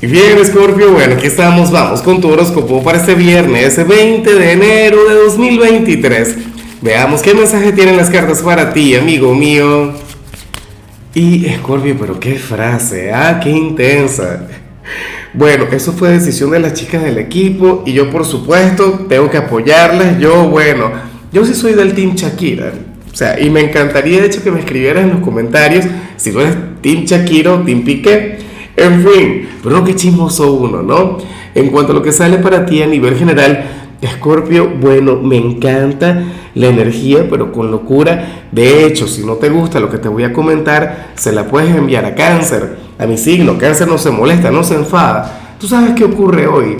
Y bien, Scorpio, bueno, aquí estamos, vamos con tu horóscopo para este viernes 20 de enero de 2023. Veamos qué mensaje tienen las cartas para ti, amigo mío. Y Scorpio, pero qué frase, ah, qué intensa. Bueno, eso fue decisión de las chicas del equipo y yo por supuesto tengo que apoyarlas. Yo, bueno, yo sí soy del Team Shakira. O sea, y me encantaría de hecho que me escribieras en los comentarios si tú eres Team Shakira o Team Piqué. En fin, pero qué chismoso uno, ¿no? En cuanto a lo que sale para ti a nivel general, Escorpio, bueno, me encanta la energía, pero con locura. De hecho, si no te gusta lo que te voy a comentar, se la puedes enviar a cáncer, a mi signo. Cáncer no se molesta, no se enfada. ¿Tú sabes qué ocurre hoy?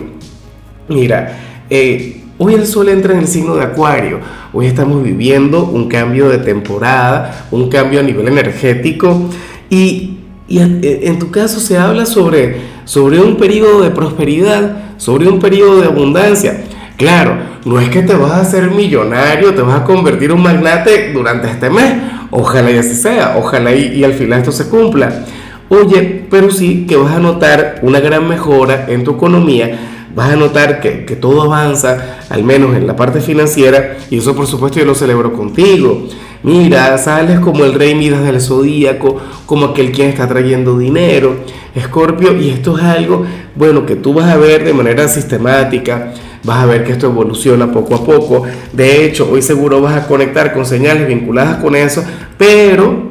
Mira, eh, hoy el sol entra en el signo de Acuario. Hoy estamos viviendo un cambio de temporada, un cambio a nivel energético. Y y en tu caso se habla sobre, sobre un periodo de prosperidad, sobre un periodo de abundancia. Claro, no es que te vas a hacer millonario, te vas a convertir en un magnate durante este mes. Ojalá y así sea, ojalá y, y al final esto se cumpla. Oye, pero sí que vas a notar una gran mejora en tu economía, vas a notar que, que, todo avanza, al menos en la parte financiera, y eso por supuesto yo lo celebro contigo. Mira, sales como el rey Midas del zodíaco, como aquel quien está trayendo dinero, Escorpio, y esto es algo, bueno, que tú vas a ver de manera sistemática, vas a ver que esto evoluciona poco a poco. De hecho, hoy seguro vas a conectar con señales vinculadas con eso, pero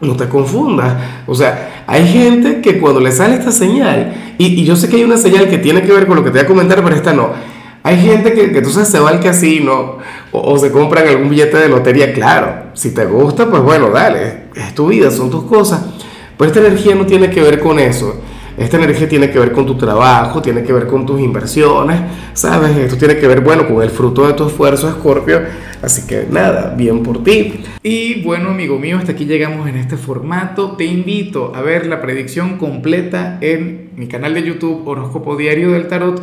no te confundas. O sea, hay gente que cuando le sale esta señal, y, y, yo sé que hay una señal que tiene que ver con lo que te voy a comentar, pero esta no. Hay gente que, que se va al casino o, o se compran algún billete de lotería. Claro, si te gusta, pues bueno, dale, es tu vida, son tus cosas. Pero esta energía no tiene que ver con eso. Esta energía tiene que ver con tu trabajo, tiene que ver con tus inversiones, ¿sabes? Esto tiene que ver, bueno, con el fruto de tu esfuerzo, Scorpio. Así que nada, bien por ti. Y bueno, amigo mío, hasta aquí llegamos en este formato. Te invito a ver la predicción completa en mi canal de YouTube Horóscopo Diario del Tarot